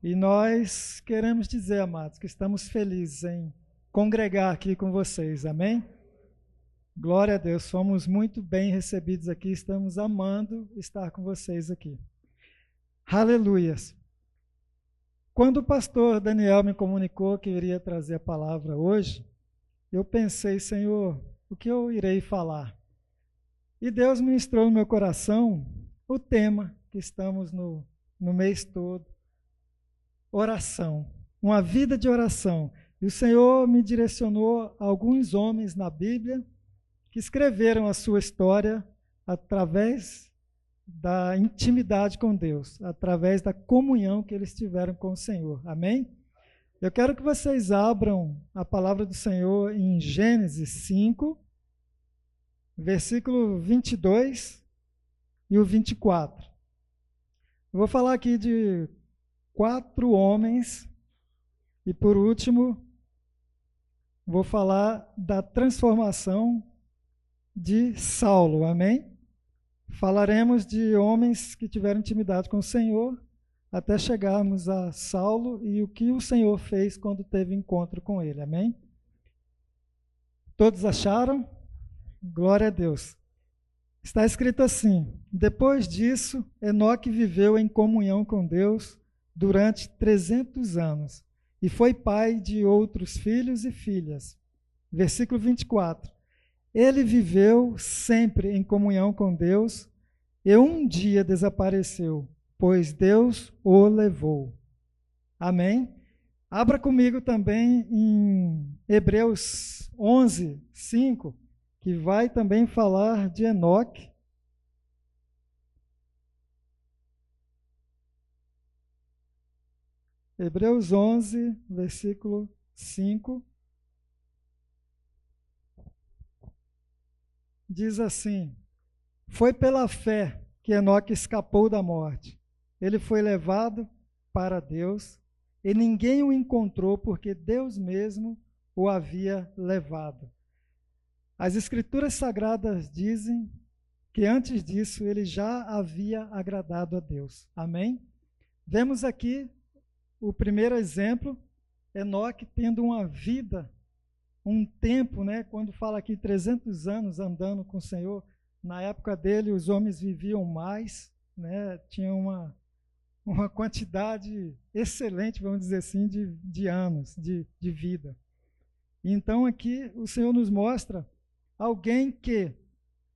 E nós queremos dizer, amados, que estamos felizes em congregar aqui com vocês, amém? Glória a Deus, fomos muito bem recebidos aqui, estamos amando estar com vocês aqui. Aleluias. Quando o pastor Daniel me comunicou que iria trazer a palavra hoje, eu pensei, Senhor, o que eu irei falar? E Deus ministrou no meu coração o tema que estamos no, no mês todo, oração, uma vida de oração. E o Senhor me direcionou a alguns homens na Bíblia que escreveram a sua história através da intimidade com Deus, através da comunhão que eles tiveram com o Senhor. Amém? Eu quero que vocês abram a palavra do Senhor em Gênesis 5, versículo 22 e o 24. Eu vou falar aqui de quatro homens e, por último, vou falar da transformação de Saulo. Amém? Falaremos de homens que tiveram intimidade com o Senhor até chegarmos a Saulo e o que o Senhor fez quando teve encontro com ele. Amém? Todos acharam? Glória a Deus. Está escrito assim: Depois disso, Enoque viveu em comunhão com Deus durante 300 anos e foi pai de outros filhos e filhas. Versículo 24. Ele viveu sempre em comunhão com Deus e um dia desapareceu, pois Deus o levou. Amém? Abra comigo também em Hebreus 11, 5, que vai também falar de Enoque. Hebreus 11, versículo 5. Diz assim: Foi pela fé que Enoque escapou da morte. Ele foi levado para Deus e ninguém o encontrou porque Deus mesmo o havia levado. As Escrituras Sagradas dizem que antes disso ele já havia agradado a Deus. Amém? Vemos aqui o primeiro exemplo, Enoque tendo uma vida, um tempo, né, quando fala aqui 300 anos andando com o Senhor, na época dele os homens viviam mais, né, tinham uma, uma quantidade excelente, vamos dizer assim, de, de anos de, de vida. Então aqui o Senhor nos mostra alguém que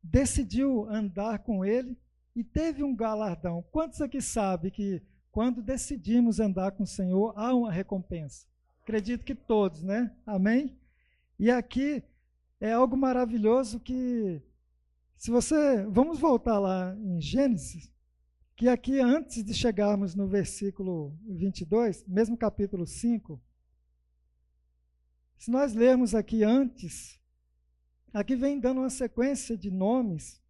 decidiu andar com ele e teve um galardão. Quantos aqui sabem que quando decidimos andar com o Senhor, há uma recompensa. Acredito que todos, né? Amém? E aqui é algo maravilhoso que, se você. Vamos voltar lá em Gênesis, que aqui, antes de chegarmos no versículo 22, mesmo capítulo 5, se nós lermos aqui antes, aqui vem dando uma sequência de nomes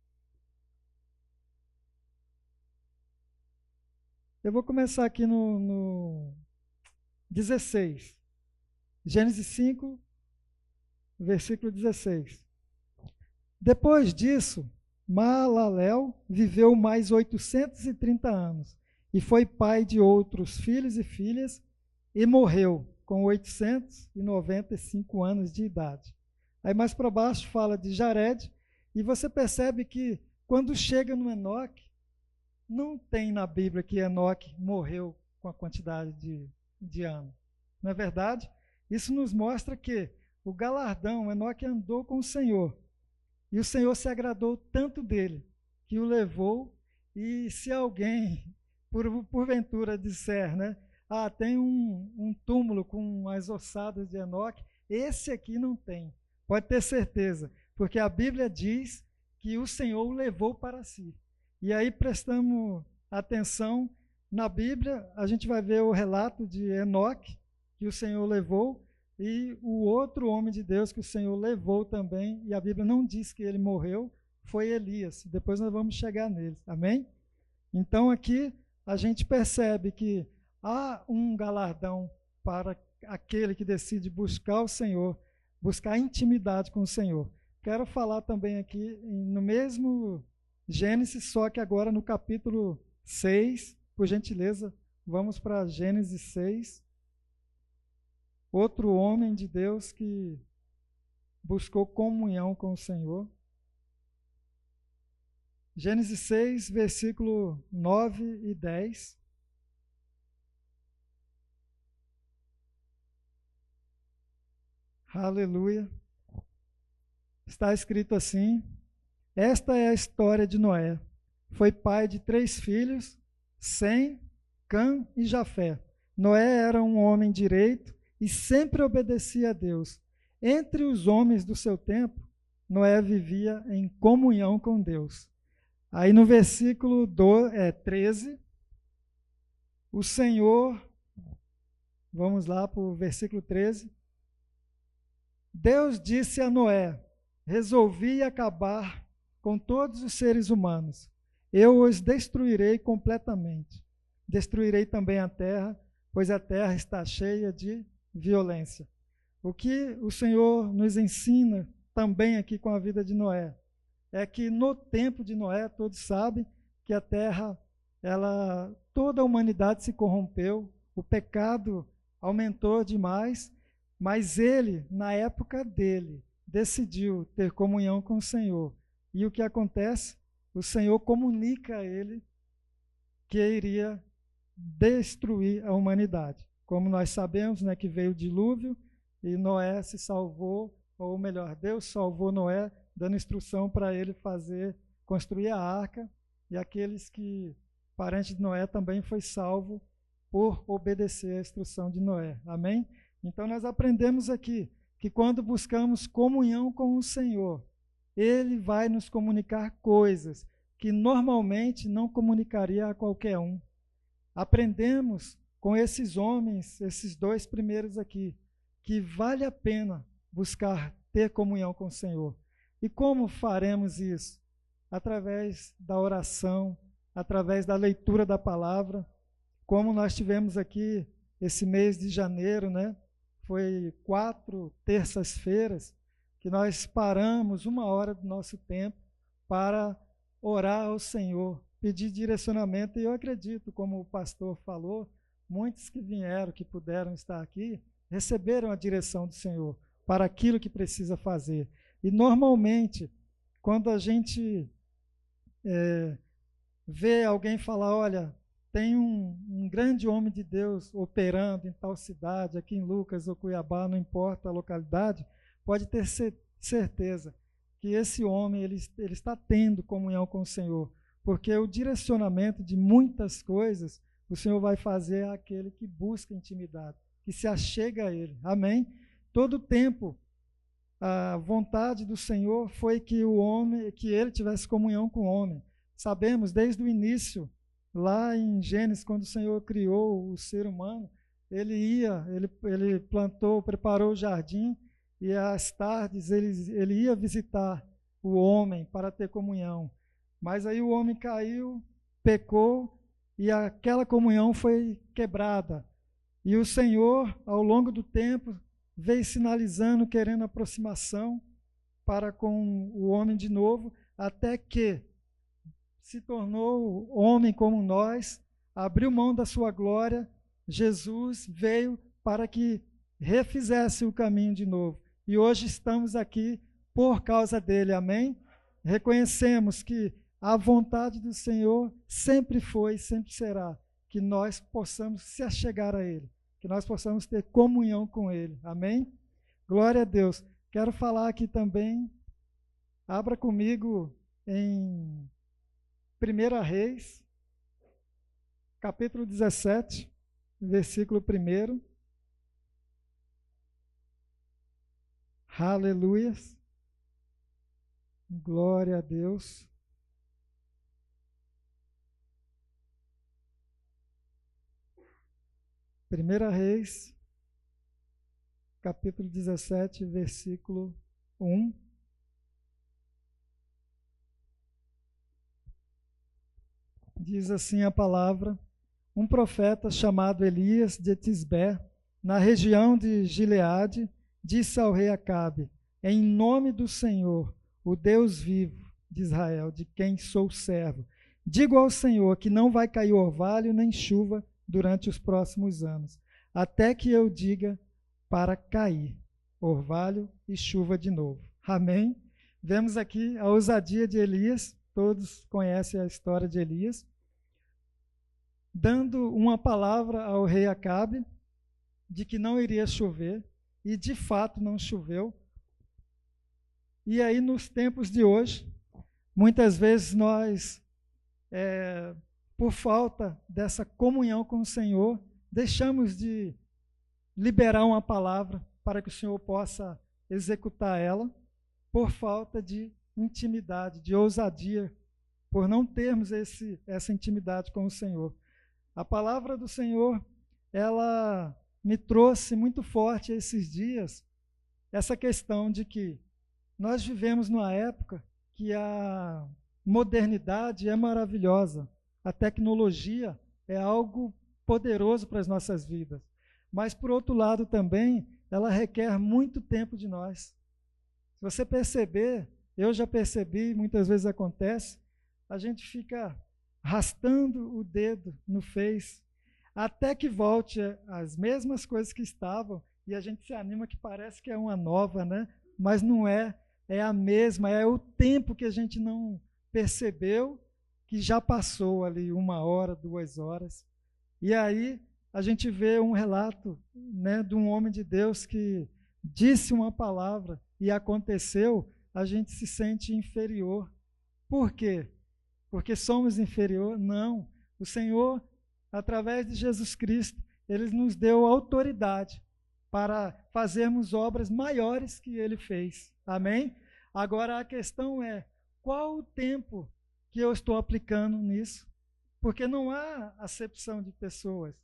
Eu vou começar aqui no, no 16. Gênesis 5, versículo 16. Depois disso, Maalalel viveu mais 830 anos e foi pai de outros filhos e filhas e morreu com 895 anos de idade. Aí mais para baixo fala de Jared e você percebe que quando chega no Enoque, não tem na Bíblia que Enoque morreu com a quantidade de, de anos. Não é verdade? Isso nos mostra que o galardão, Enoque andou com o Senhor. E o Senhor se agradou tanto dele, que o levou. E se alguém, por, porventura, disser, né? Ah, tem um, um túmulo com as ossadas de Enoque, esse aqui não tem. Pode ter certeza, porque a Bíblia diz que o Senhor o levou para si. E aí prestamos atenção na Bíblia, a gente vai ver o relato de Enoque, que o Senhor levou, e o outro homem de Deus que o Senhor levou também, e a Bíblia não diz que ele morreu, foi Elias. Depois nós vamos chegar neles. Amém? Então aqui a gente percebe que há um galardão para aquele que decide buscar o Senhor, buscar intimidade com o Senhor. Quero falar também aqui no mesmo Gênesis, só que agora no capítulo 6, por gentileza, vamos para Gênesis 6. Outro homem de Deus que buscou comunhão com o Senhor. Gênesis 6, versículo 9 e 10. Aleluia. Está escrito assim: Esta é a história de Noé. Foi pai de três filhos, Sem, Cã e Jafé. Noé era um homem direito e sempre obedecia a Deus. Entre os homens do seu tempo, Noé vivia em comunhão com Deus. Aí no versículo do, é, 13, o Senhor, vamos lá para o versículo 13. Deus disse a Noé: Resolvi acabar com todos os seres humanos. Eu os destruirei completamente. Destruirei também a terra, pois a terra está cheia de violência. O que o Senhor nos ensina também aqui com a vida de Noé é que no tempo de Noé, todos sabem que a terra, ela, toda a humanidade se corrompeu, o pecado aumentou demais mas ele, na época dele, decidiu ter comunhão com o Senhor. E o que acontece? O Senhor comunica a ele que iria destruir a humanidade. Como nós sabemos, né, que veio o dilúvio e Noé se salvou, ou melhor, Deus salvou Noé, dando instrução para ele fazer, construir a arca, e aqueles que, parentes de Noé, também foi salvo por obedecer a instrução de Noé. Amém? Então nós aprendemos aqui que quando buscamos comunhão com o Senhor, ele vai nos comunicar coisas que normalmente não comunicaria a qualquer um. Aprendemos com esses homens, esses dois primeiros aqui, que vale a pena buscar ter comunhão com o Senhor. E como faremos isso? Através da oração, através da leitura da palavra, como nós tivemos aqui esse mês de janeiro, né? foi quatro terças-feiras que nós paramos uma hora do nosso tempo para orar ao Senhor, pedir direcionamento. E eu acredito, como o pastor falou, muitos que vieram, que puderam estar aqui, receberam a direção do Senhor para aquilo que precisa fazer. E normalmente, quando a gente é, vê alguém falar, olha, tem um, um, grande homem de Deus operando em tal cidade, aqui em Lucas ou Cuiabá, não importa a localidade, pode ter certeza que esse homem ele, ele está tendo comunhão com o Senhor, porque o direcionamento de muitas coisas o Senhor vai fazer àquele que busca intimidade, que se achega a Ele. Amém? Todo tempo a vontade do Senhor foi que o homem, que ele tivesse comunhão com o homem. Sabemos desde o início Lá em Gênesis, quando o Senhor criou o ser humano, ele ia, ele, ele plantou, preparou o jardim e às tardes ele, ele ia visitar o homem para ter comunhão. Mas aí o homem caiu, pecou e aquela comunhão foi quebrada. E o Senhor, ao longo do tempo, veio sinalizando, querendo aproximação para com o homem de novo, até que se tornou homem como nós, abriu mão da sua glória, Jesus veio para que refizesse o caminho de novo. E hoje estamos aqui por causa dele, amém? Reconhecemos que a vontade do Senhor sempre foi e sempre será que nós possamos se achegar a Ele, que nós possamos ter comunhão com Ele, amém? Glória a Deus. Quero falar aqui também, abra comigo em 1 Reis, capítulo 17, versículo 1. Aleluias. Glória a Deus. Primeira Reis, capítulo 17, versículo 1. diz assim a palavra: um profeta chamado Elias de Tisbé, na região de Gileade, disse ao rei Acabe: Em nome do Senhor, o Deus vivo de Israel, de quem sou servo, digo ao Senhor que não vai cair orvalho nem chuva durante os próximos anos, até que eu diga para cair, orvalho e chuva de novo. Amém? Vemos aqui a ousadia de Elias, todos conhecem a história de Elias, dando uma palavra ao rei Acabe de que não iria chover, e de fato não choveu. E aí, nos tempos de hoje, muitas vezes nós, é, por falta dessa comunhão com o Senhor, deixamos de liberar uma palavra para que o Senhor possa executar ela, por falta de intimidade, de ousadia, por não termos esse, essa intimidade com o Senhor. A palavra do Senhor, ela me trouxe muito forte esses dias essa questão de que nós vivemos numa época que a modernidade é maravilhosa, a tecnologia é algo poderoso para as nossas vidas, mas por outro lado também ela requer muito tempo de nós. Se você perceber, eu já percebi, muitas vezes acontece, a gente fica arrastando o dedo no Face, até que volte as mesmas coisas que estavam e a gente se anima que parece que é uma nova, né? Mas não é, é a mesma, é o tempo que a gente não percebeu que já passou ali uma hora, duas horas. E aí a gente vê um relato, né, de um homem de Deus que disse uma palavra e aconteceu, a gente se sente inferior. Por quê? Porque somos inferior? Não. O Senhor através de Jesus Cristo, ele nos deu autoridade para fazermos obras maiores que ele fez. Amém? Agora a questão é: qual o tempo que eu estou aplicando nisso? Porque não há acepção de pessoas.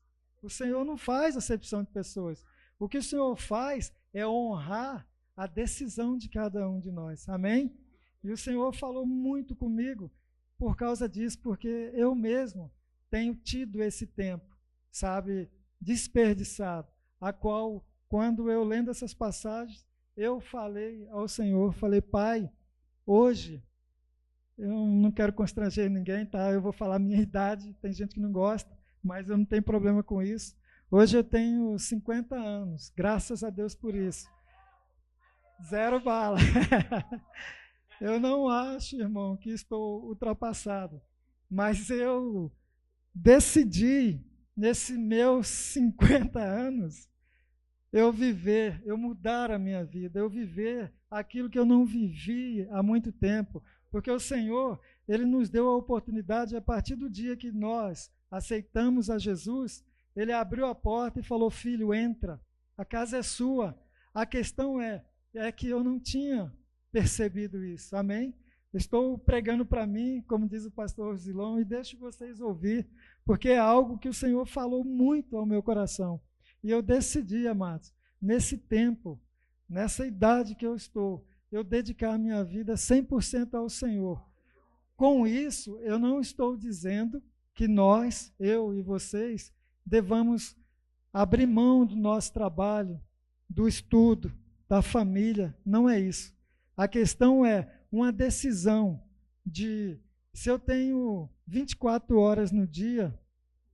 O Senhor não faz acepção de pessoas. O que o Senhor faz é honrar a decisão de cada um de nós. Amém? E o Senhor falou muito comigo por causa disso, porque eu mesmo tenho tido esse tempo, sabe, desperdiçado, a qual, quando eu lendo essas passagens, eu falei ao Senhor, falei, Pai, hoje, eu não quero constranger ninguém, tá? Eu vou falar minha idade, tem gente que não gosta, mas eu não tenho problema com isso. Hoje eu tenho 50 anos, graças a Deus por isso. Zero bala. eu não acho, irmão, que estou ultrapassado, mas eu decidi, nesses meus 50 anos, eu viver, eu mudar a minha vida, eu viver aquilo que eu não vivi há muito tempo, porque o Senhor, ele nos deu a oportunidade a partir do dia que nós aceitamos a Jesus, ele abriu a porta e falou: "Filho, entra. A casa é sua". A questão é é que eu não tinha percebido isso. Amém? Estou pregando para mim, como diz o pastor Zilão, e deixo vocês ouvir, porque é algo que o Senhor falou muito ao meu coração. E eu decidi, amados, nesse tempo, nessa idade que eu estou, eu dedicar a minha vida 100% ao Senhor. Com isso, eu não estou dizendo que nós, eu e vocês, devamos abrir mão do nosso trabalho, do estudo, da família. Não é isso. A questão é uma decisão de se eu tenho 24 horas no dia,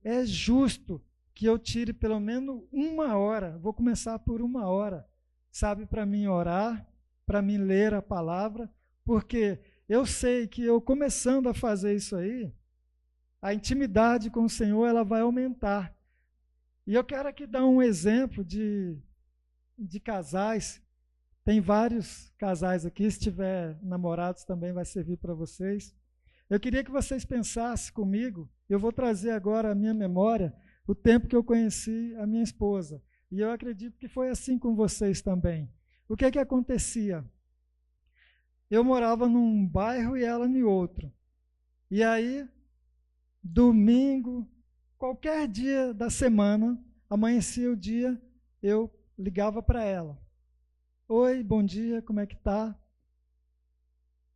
é justo que eu tire pelo menos uma hora, vou começar por uma hora, sabe, para mim orar, para mim ler a palavra, porque eu sei que eu começando a fazer isso aí, a intimidade com o Senhor ela vai aumentar. E eu quero aqui dar um exemplo de, de casais tem vários casais aqui, se tiver namorados também vai servir para vocês. Eu queria que vocês pensassem comigo, eu vou trazer agora à minha memória o tempo que eu conheci a minha esposa. E eu acredito que foi assim com vocês também. O que é que acontecia? Eu morava num bairro e ela em outro. E aí, domingo, qualquer dia da semana, amanhecia o dia, eu ligava para ela. Oi, bom dia, como é que tá?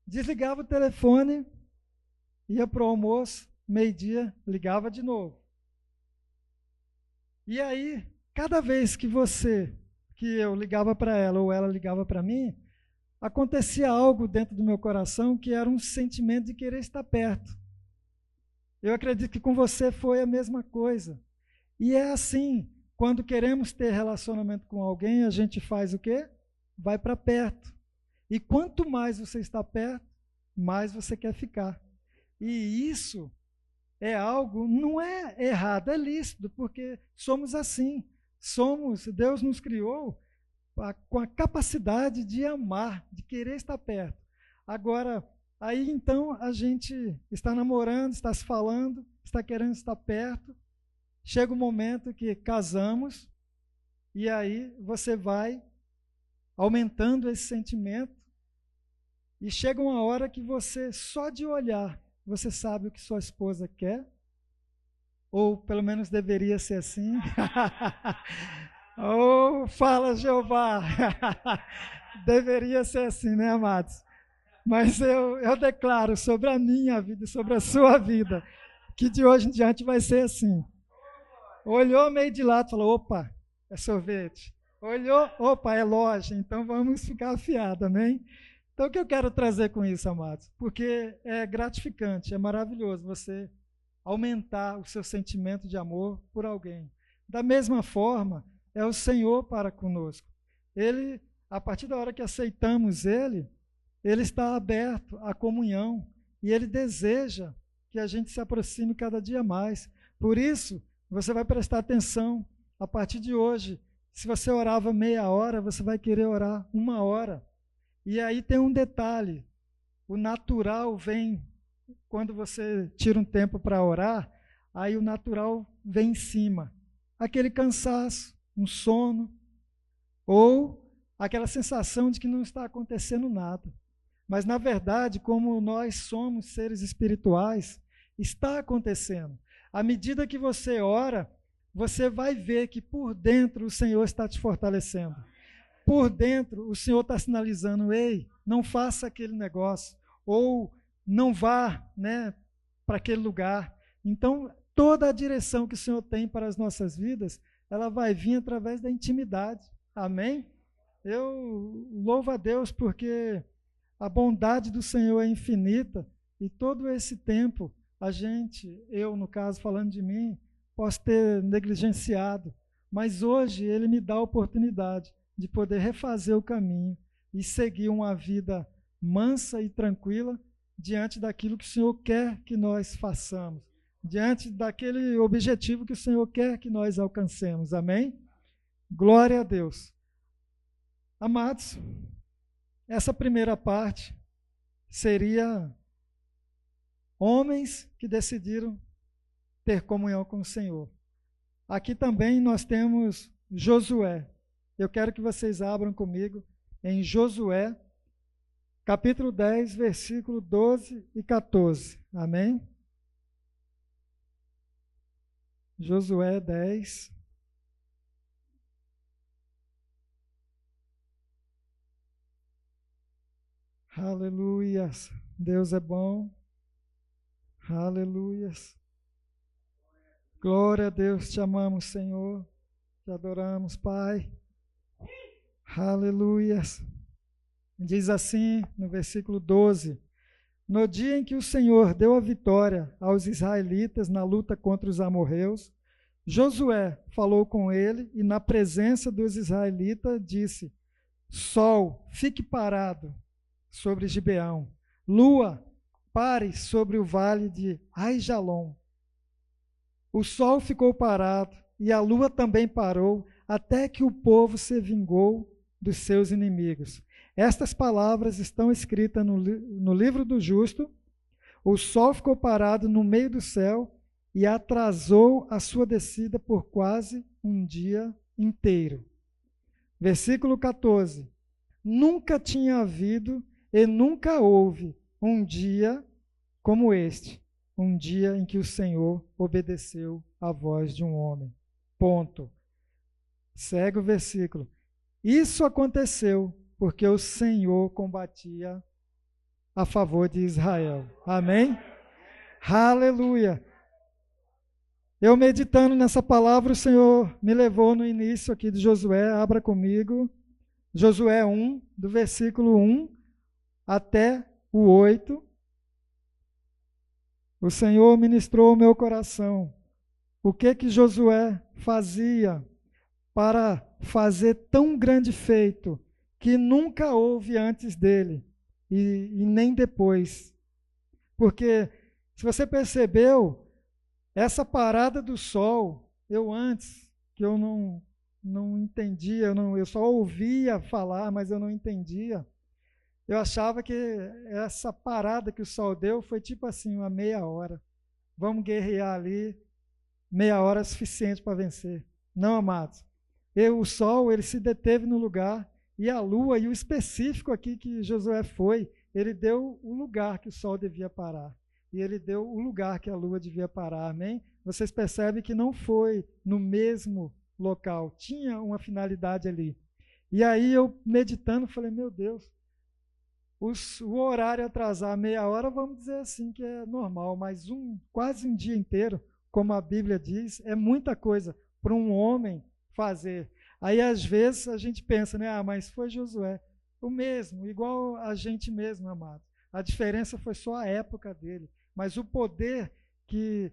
Desligava o telefone, ia para o almoço, meio-dia, ligava de novo. E aí, cada vez que você, que eu ligava para ela ou ela ligava para mim, acontecia algo dentro do meu coração que era um sentimento de querer estar perto. Eu acredito que com você foi a mesma coisa. E é assim, quando queremos ter relacionamento com alguém, a gente faz o quê? Vai para perto. E quanto mais você está perto, mais você quer ficar. E isso é algo, não é errado, é lícito, porque somos assim. Somos, Deus nos criou com a capacidade de amar, de querer estar perto. Agora, aí então a gente está namorando, está se falando, está querendo estar perto. Chega o momento que casamos, e aí você vai aumentando esse sentimento, e chega uma hora que você, só de olhar, você sabe o que sua esposa quer, ou pelo menos deveria ser assim. Oh, fala Jeová! Deveria ser assim, né, amados? Mas eu, eu declaro sobre a minha vida, sobre a sua vida, que de hoje em diante vai ser assim. Olhou meio de lado falou: opa, é sorvete. Olhou, opa, é loja, então vamos ficar afiados, amém? Então o que eu quero trazer com isso, amados? Porque é gratificante, é maravilhoso você aumentar o seu sentimento de amor por alguém. Da mesma forma, é o Senhor para conosco. Ele, a partir da hora que aceitamos Ele, Ele está aberto à comunhão e Ele deseja que a gente se aproxime cada dia mais. Por isso, você vai prestar atenção a partir de hoje. Se você orava meia hora, você vai querer orar uma hora. E aí tem um detalhe: o natural vem quando você tira um tempo para orar, aí o natural vem em cima. Aquele cansaço, um sono, ou aquela sensação de que não está acontecendo nada. Mas, na verdade, como nós somos seres espirituais, está acontecendo. À medida que você ora, você vai ver que por dentro o Senhor está te fortalecendo. Por dentro, o Senhor está sinalizando: ei, não faça aquele negócio, ou não vá né, para aquele lugar. Então, toda a direção que o Senhor tem para as nossas vidas ela vai vir através da intimidade. Amém? Eu louvo a Deus porque a bondade do Senhor é infinita e todo esse tempo a gente, eu no caso falando de mim, posso ter negligenciado, mas hoje ele me dá a oportunidade de poder refazer o caminho e seguir uma vida mansa e tranquila diante daquilo que o Senhor quer que nós façamos diante daquele objetivo que o Senhor quer que nós alcancemos. Amém? Glória a Deus. Amados, essa primeira parte seria homens que decidiram ter comunhão com o Senhor. Aqui também nós temos Josué. Eu quero que vocês abram comigo em Josué, capítulo 10, versículo 12 e 14. Amém? Josué 10. Aleluias. Deus é bom. Aleluias. Glória a Deus, te amamos, Senhor. Te adoramos, Pai. Aleluias. Diz assim no versículo 12: no dia em que o Senhor deu a vitória aos israelitas na luta contra os amorreus, Josué falou com ele e, na presença dos israelitas, disse: Sol, fique parado sobre Gibeão. Lua, pare sobre o vale de Aijalon. O sol ficou parado e a lua também parou, até que o povo se vingou dos seus inimigos. Estas palavras estão escritas no, no livro do justo. O sol ficou parado no meio do céu e atrasou a sua descida por quase um dia inteiro. Versículo 14. Nunca tinha havido e nunca houve um dia como este, um dia em que o Senhor obedeceu à voz de um homem. Ponto. Segue o versículo. Isso aconteceu porque o Senhor combatia a favor de Israel. Amém? Aleluia. Eu meditando nessa palavra, o Senhor me levou no início aqui de Josué, abra comigo. Josué 1, do versículo 1 até o 8. O Senhor ministrou o meu coração o que que Josué fazia para fazer tão grande feito que nunca houve antes dele e, e nem depois. Porque, se você percebeu, essa parada do sol, eu antes, que eu não, não entendia, eu, não, eu só ouvia falar, mas eu não entendia. Eu achava que essa parada que o sol deu foi tipo assim, uma meia hora. Vamos guerrear ali, meia hora é suficiente para vencer. Não, amados. E o sol, ele se deteve no lugar, e a lua, e o específico aqui que Josué foi, ele deu o lugar que o sol devia parar. E ele deu o lugar que a lua devia parar, amém? Vocês percebem que não foi no mesmo local, tinha uma finalidade ali. E aí eu meditando, falei, meu Deus, os, o horário atrasar meia hora, vamos dizer assim que é normal, mas um quase um dia inteiro, como a Bíblia diz, é muita coisa para um homem fazer. Aí às vezes a gente pensa, né? Ah, mas foi Josué. O mesmo, igual a gente mesmo, amado. A diferença foi só a época dele. Mas o poder que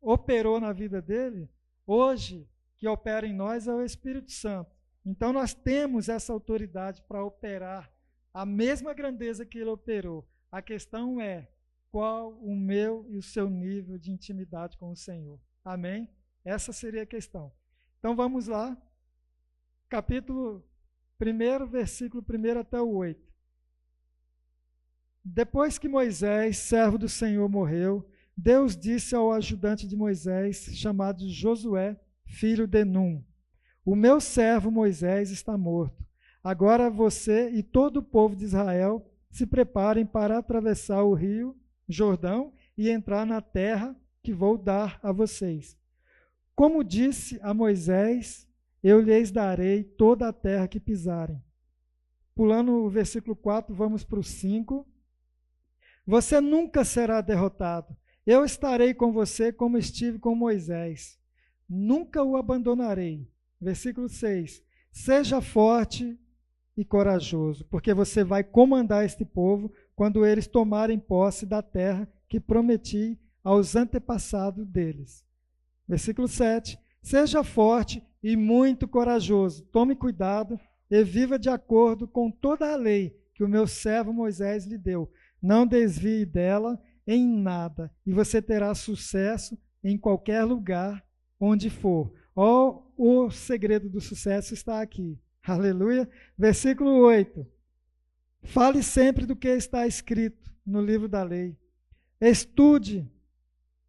operou na vida dele, hoje, que opera em nós, é o Espírito Santo. Então nós temos essa autoridade para operar a mesma grandeza que ele operou. A questão é qual o meu e o seu nível de intimidade com o Senhor. Amém? Essa seria a questão. Então vamos lá. Capítulo 1, versículo 1 até o 8. Depois que Moisés, servo do Senhor, morreu, Deus disse ao ajudante de Moisés, chamado Josué, filho de Num: O meu servo Moisés está morto. Agora você e todo o povo de Israel se preparem para atravessar o rio Jordão e entrar na terra que vou dar a vocês. Como disse a Moisés, eu lhes darei toda a terra que pisarem. Pulando o versículo 4, vamos para o 5. Você nunca será derrotado. Eu estarei com você como estive com Moisés. Nunca o abandonarei. Versículo 6. Seja forte e corajoso, porque você vai comandar este povo quando eles tomarem posse da terra que prometi aos antepassados deles. Versículo 7. Seja forte e muito corajoso. Tome cuidado e viva de acordo com toda a lei que o meu servo Moisés lhe deu. Não desvie dela em nada, e você terá sucesso em qualquer lugar onde for. Oh, o segredo do sucesso está aqui. Aleluia. Versículo 8. Fale sempre do que está escrito no livro da lei. Estude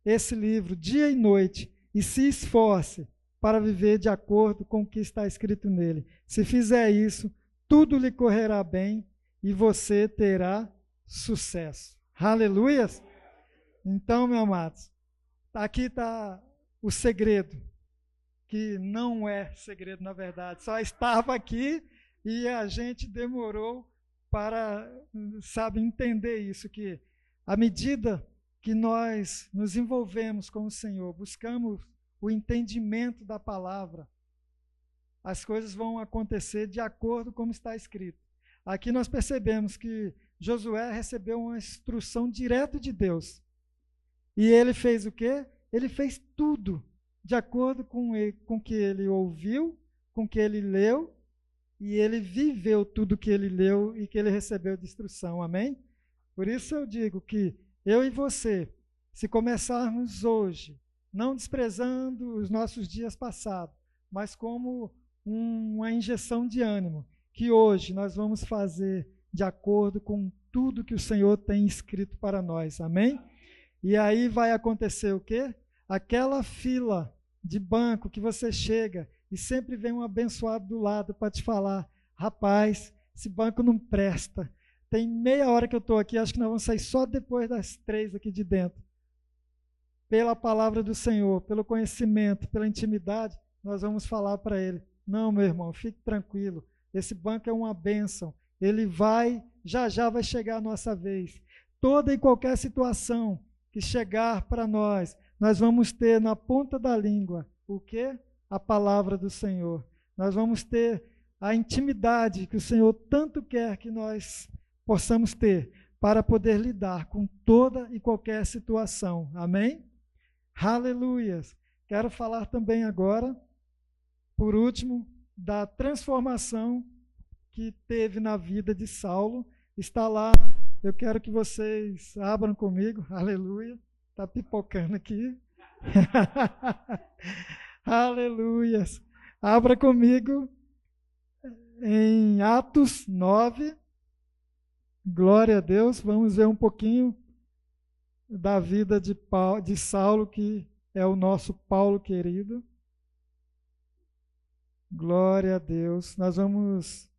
esse livro dia e noite e se esforce para viver de acordo com o que está escrito nele. Se fizer isso, tudo lhe correrá bem e você terá sucesso. Aleluias! Então, meus amados, aqui está o segredo, que não é segredo na verdade, só estava aqui e a gente demorou para, sabe, entender isso, que à medida que nós nos envolvemos com o Senhor, buscamos o entendimento da palavra, as coisas vão acontecer de acordo como está escrito. Aqui nós percebemos que Josué recebeu uma instrução direta de Deus. E ele fez o quê? Ele fez tudo de acordo com o que ele ouviu, com que ele leu, e ele viveu tudo que ele leu e que ele recebeu de instrução. Amém? Por isso eu digo que eu e você, se começarmos hoje não desprezando os nossos dias passados, mas como uma injeção de ânimo, que hoje nós vamos fazer de acordo com tudo que o Senhor tem escrito para nós. Amém? E aí vai acontecer o quê? Aquela fila de banco que você chega e sempre vem um abençoado do lado para te falar: rapaz, esse banco não presta. Tem meia hora que eu estou aqui, acho que nós vamos sair só depois das três aqui de dentro pela palavra do Senhor, pelo conhecimento, pela intimidade, nós vamos falar para ele: não, meu irmão, fique tranquilo, esse banco é uma bênção, ele vai, já já vai chegar a nossa vez. Toda e qualquer situação que chegar para nós, nós vamos ter na ponta da língua o que? A palavra do Senhor. Nós vamos ter a intimidade que o Senhor tanto quer que nós possamos ter para poder lidar com toda e qualquer situação. Amém? Aleluias. quero falar também agora, por último, da transformação que teve na vida de Saulo. Está lá, eu quero que vocês abram comigo, aleluia. Está pipocando aqui. aleluia. Abra comigo em Atos 9. Glória a Deus. Vamos ver um pouquinho da vida de, Paulo, de Saulo, que é o nosso Paulo querido. Glória a Deus. Nós vamos.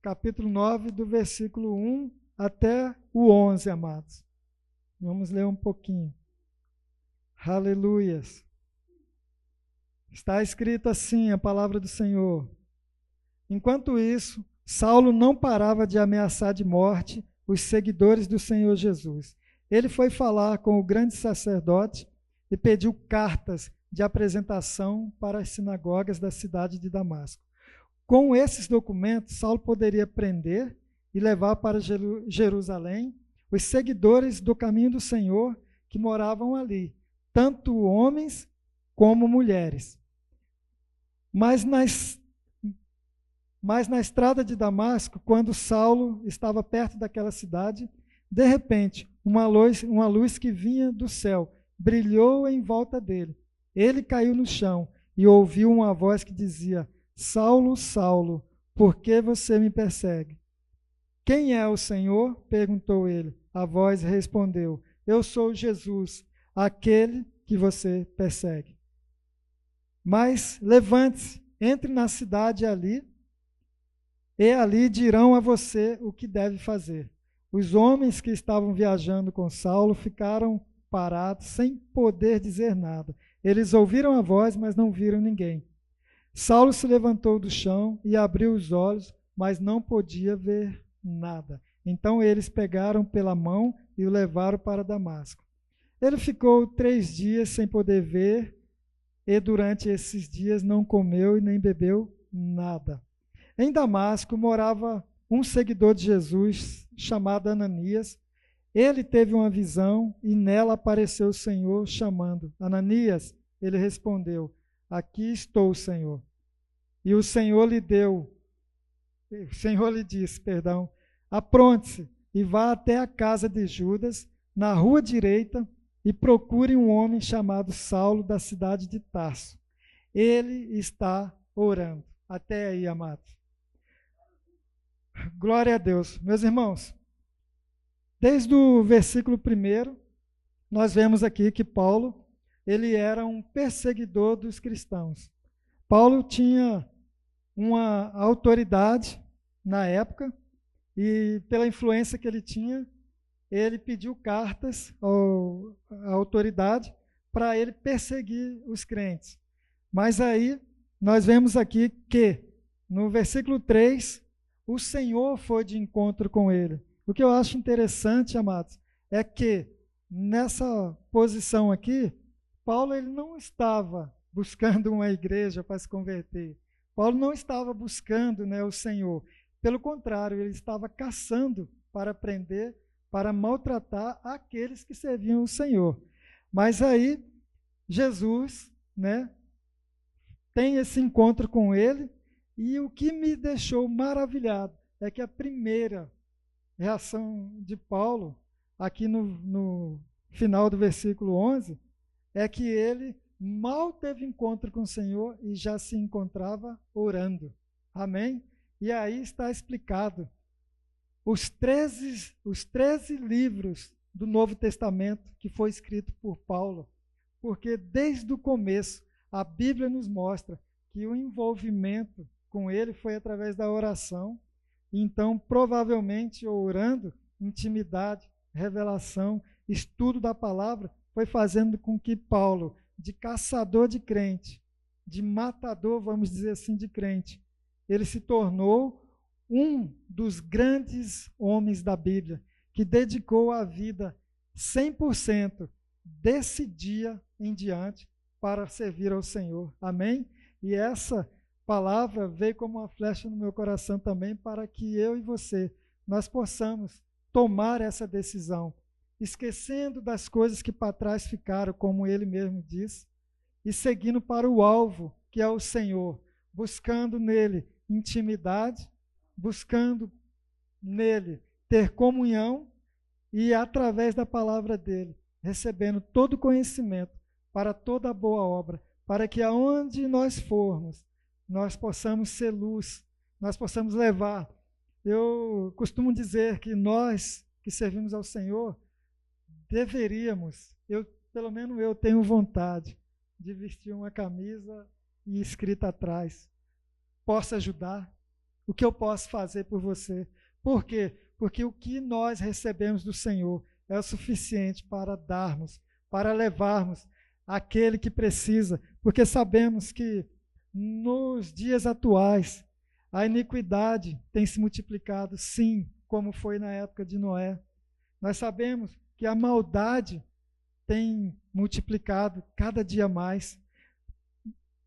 Capítulo 9, do versículo 1 até o 11, amados. Vamos ler um pouquinho. Aleluias. Está escrito assim a palavra do Senhor. Enquanto isso, Saulo não parava de ameaçar de morte os seguidores do Senhor Jesus. Ele foi falar com o grande sacerdote e pediu cartas de apresentação para as sinagogas da cidade de Damasco. Com esses documentos, Saulo poderia prender e levar para Jerusalém os seguidores do caminho do Senhor que moravam ali, tanto homens como mulheres. Mas, mas na estrada de Damasco, quando Saulo estava perto daquela cidade, de repente, uma luz, uma luz que vinha do céu brilhou em volta dele. Ele caiu no chão e ouviu uma voz que dizia: Saulo, Saulo, por que você me persegue? Quem é o Senhor? perguntou ele. A voz respondeu: Eu sou Jesus, aquele que você persegue. Mas levante-se, entre na cidade ali, e ali dirão a você o que deve fazer. Os homens que estavam viajando com Saulo ficaram parados, sem poder dizer nada. Eles ouviram a voz, mas não viram ninguém. Saulo se levantou do chão e abriu os olhos, mas não podia ver nada. Então eles pegaram pela mão e o levaram para Damasco. Ele ficou três dias sem poder ver e durante esses dias não comeu e nem bebeu nada. Em Damasco morava um seguidor de Jesus chamado Ananias. Ele teve uma visão e nela apareceu o Senhor chamando: Ananias. Ele respondeu: Aqui estou, Senhor. E o Senhor lhe deu, o Senhor lhe disse, perdão, apronte-se e vá até a casa de Judas, na rua direita, e procure um homem chamado Saulo da cidade de Tarso. Ele está orando. Até aí, amados. Glória a Deus. Meus irmãos, desde o versículo 1, nós vemos aqui que Paulo, ele era um perseguidor dos cristãos. Paulo tinha uma autoridade na época e pela influência que ele tinha, ele pediu cartas à autoridade para ele perseguir os crentes. Mas aí nós vemos aqui que no versículo 3, o Senhor foi de encontro com ele. O que eu acho interessante, amados, é que nessa posição aqui, Paulo ele não estava buscando uma igreja para se converter. Paulo não estava buscando né, o Senhor. Pelo contrário, ele estava caçando para aprender para maltratar aqueles que serviam o Senhor. Mas aí Jesus, né, tem esse encontro com ele e o que me deixou maravilhado é que a primeira reação de Paulo, aqui no, no final do versículo 11, é que ele mal teve encontro com o Senhor e já se encontrava orando. Amém? E aí está explicado os 13, os 13 livros do Novo Testamento que foi escrito por Paulo, porque desde o começo a Bíblia nos mostra que o envolvimento com ele foi através da oração. Então, provavelmente orando, intimidade, revelação, estudo da palavra, foi fazendo com que Paulo, de caçador de crente, de matador, vamos dizer assim, de crente, ele se tornou um dos grandes homens da Bíblia, que dedicou a vida 100% desse dia em diante para servir ao Senhor. Amém? E essa palavra veio como uma flecha no meu coração também para que eu e você nós possamos tomar essa decisão esquecendo das coisas que para trás ficaram, como ele mesmo diz, e seguindo para o alvo, que é o Senhor, buscando nele intimidade, buscando nele ter comunhão e através da palavra dele, recebendo todo conhecimento para toda boa obra, para que aonde nós formos, nós possamos ser luz, nós possamos levar. Eu costumo dizer que nós que servimos ao Senhor deveríamos, eu pelo menos eu tenho vontade de vestir uma camisa e escrita atrás. Posso ajudar? O que eu posso fazer por você? Por quê? Porque o que nós recebemos do Senhor é o suficiente para darmos, para levarmos aquele que precisa, porque sabemos que nos dias atuais a iniquidade tem se multiplicado, sim, como foi na época de Noé. Nós sabemos que a maldade tem multiplicado cada dia mais.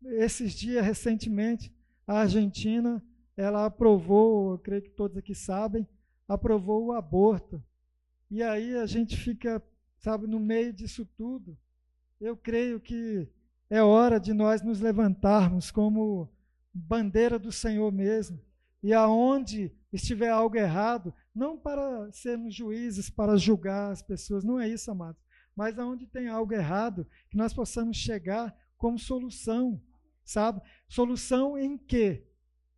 Esses dias, recentemente, a Argentina, ela aprovou, eu creio que todos aqui sabem, aprovou o aborto. E aí a gente fica, sabe, no meio disso tudo. Eu creio que é hora de nós nos levantarmos como bandeira do Senhor mesmo. E aonde estiver algo errado, não para sermos juízes, para julgar as pessoas, não é isso, amados mas aonde tem algo errado, que nós possamos chegar como solução, sabe? Solução em quê?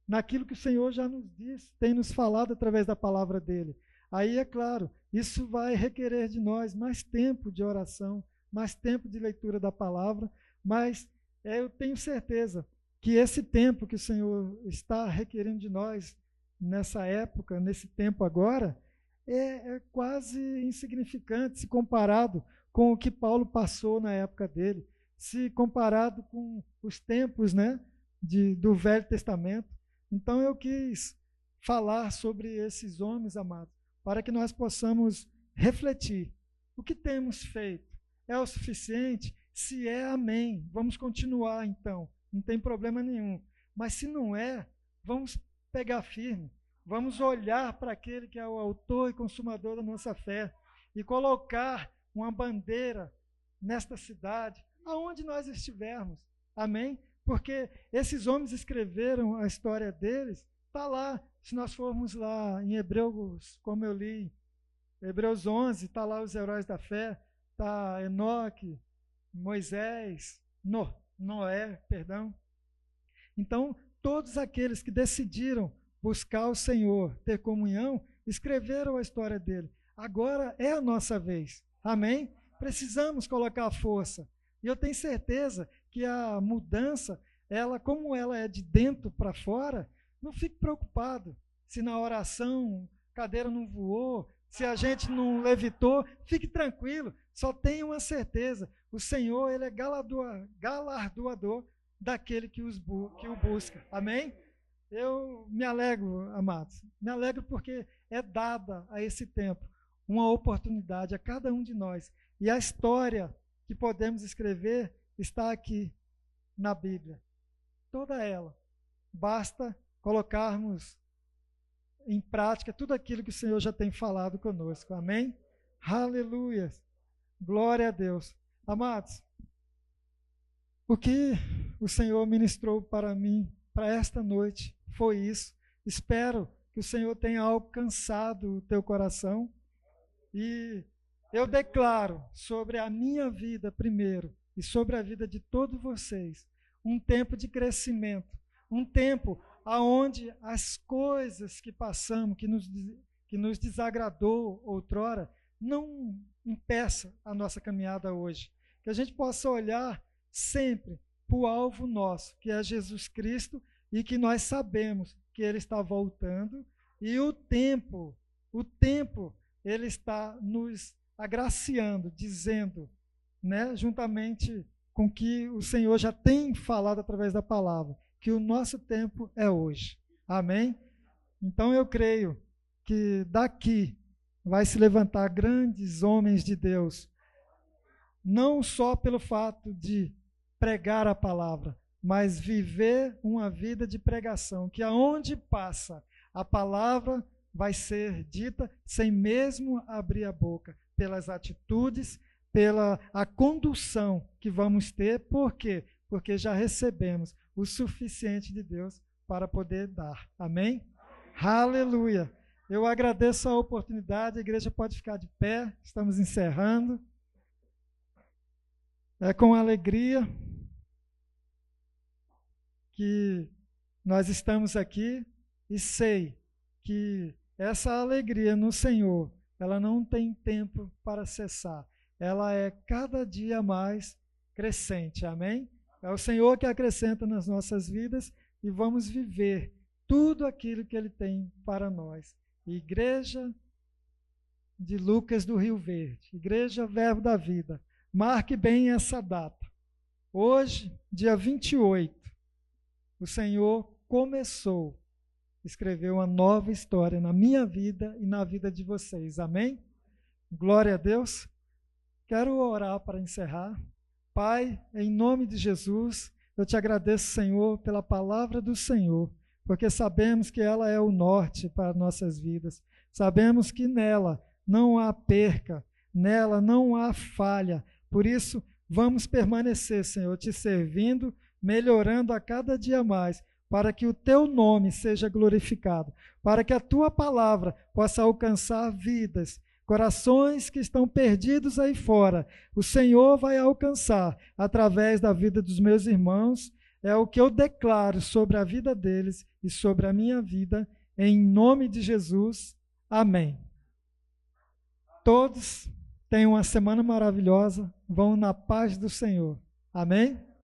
Naquilo que o Senhor já nos diz, tem nos falado através da palavra dele. Aí, é claro, isso vai requerer de nós mais tempo de oração, mais tempo de leitura da palavra, mas é, eu tenho certeza que esse tempo que o Senhor está requerendo de nós nessa época, nesse tempo agora, é, é quase insignificante se comparado com o que Paulo passou na época dele, se comparado com os tempos né, de, do Velho Testamento. Então eu quis falar sobre esses homens, amados, para que nós possamos refletir. O que temos feito? É o suficiente? Se é, amém. Vamos continuar então, não tem problema nenhum. Mas se não é, vamos pegar firme. Vamos olhar para aquele que é o autor e consumador da nossa fé e colocar uma bandeira nesta cidade, aonde nós estivermos. Amém? Porque esses homens escreveram a história deles, está lá. Se nós formos lá em Hebreus, como eu li, Hebreus 11, está lá os heróis da fé, está Enoque, Moisés, no, Noé, perdão. Então, todos aqueles que decidiram buscar o Senhor, ter comunhão, escreveram a história dele. Agora é a nossa vez. Amém? Precisamos colocar força. E eu tenho certeza que a mudança, ela, como ela é de dentro para fora, não fique preocupado se na oração cadeira não voou, se a gente não levitou, fique tranquilo. Só tenha uma certeza: o Senhor ele é galardoador daquele que, os que o busca. Amém? Eu me alegro, amados. Me alegro porque é dada a esse tempo uma oportunidade a cada um de nós. E a história que podemos escrever está aqui na Bíblia. Toda ela. Basta colocarmos em prática tudo aquilo que o Senhor já tem falado conosco. Amém? Aleluia. Glória a Deus. Amados, o que o Senhor ministrou para mim para esta noite foi isso. Espero que o Senhor tenha alcançado o teu coração e eu declaro sobre a minha vida primeiro e sobre a vida de todos vocês um tempo de crescimento, um tempo aonde as coisas que passamos, que nos, que nos desagradou outrora, não impeça a nossa caminhada hoje. Que a gente possa olhar sempre para o alvo nosso, que é Jesus Cristo, e que nós sabemos que Ele está voltando, e o tempo, o tempo ele está nos agraciando, dizendo, né, juntamente com que o Senhor já tem falado através da palavra, que o nosso tempo é hoje. Amém? Então eu creio que daqui vai se levantar grandes homens de Deus, não só pelo fato de pregar a palavra, mas viver uma vida de pregação, que aonde passa a palavra vai ser dita sem mesmo abrir a boca, pelas atitudes, pela a condução que vamos ter. Por quê? Porque já recebemos o suficiente de Deus para poder dar. Amém? Aleluia. Eu agradeço a oportunidade, a igreja pode ficar de pé, estamos encerrando. É com alegria que nós estamos aqui e sei que essa alegria no Senhor, ela não tem tempo para cessar. Ela é cada dia mais crescente. Amém? É o Senhor que acrescenta nas nossas vidas e vamos viver tudo aquilo que Ele tem para nós. Igreja de Lucas do Rio Verde, Igreja Verbo da Vida. Marque bem essa data. Hoje, dia 28, o Senhor começou escrever uma nova história na minha vida e na vida de vocês. Amém? Glória a Deus. Quero orar para encerrar. Pai, em nome de Jesus, eu te agradeço, Senhor, pela palavra do Senhor porque sabemos que ela é o norte para nossas vidas. Sabemos que nela não há perca, nela não há falha. Por isso, vamos permanecer, Senhor, te servindo, melhorando a cada dia mais, para que o teu nome seja glorificado, para que a tua palavra possa alcançar vidas, corações que estão perdidos aí fora. O Senhor vai alcançar através da vida dos meus irmãos é o que eu declaro sobre a vida deles e sobre a minha vida, em nome de Jesus. Amém. Todos tenham uma semana maravilhosa, vão na paz do Senhor. Amém?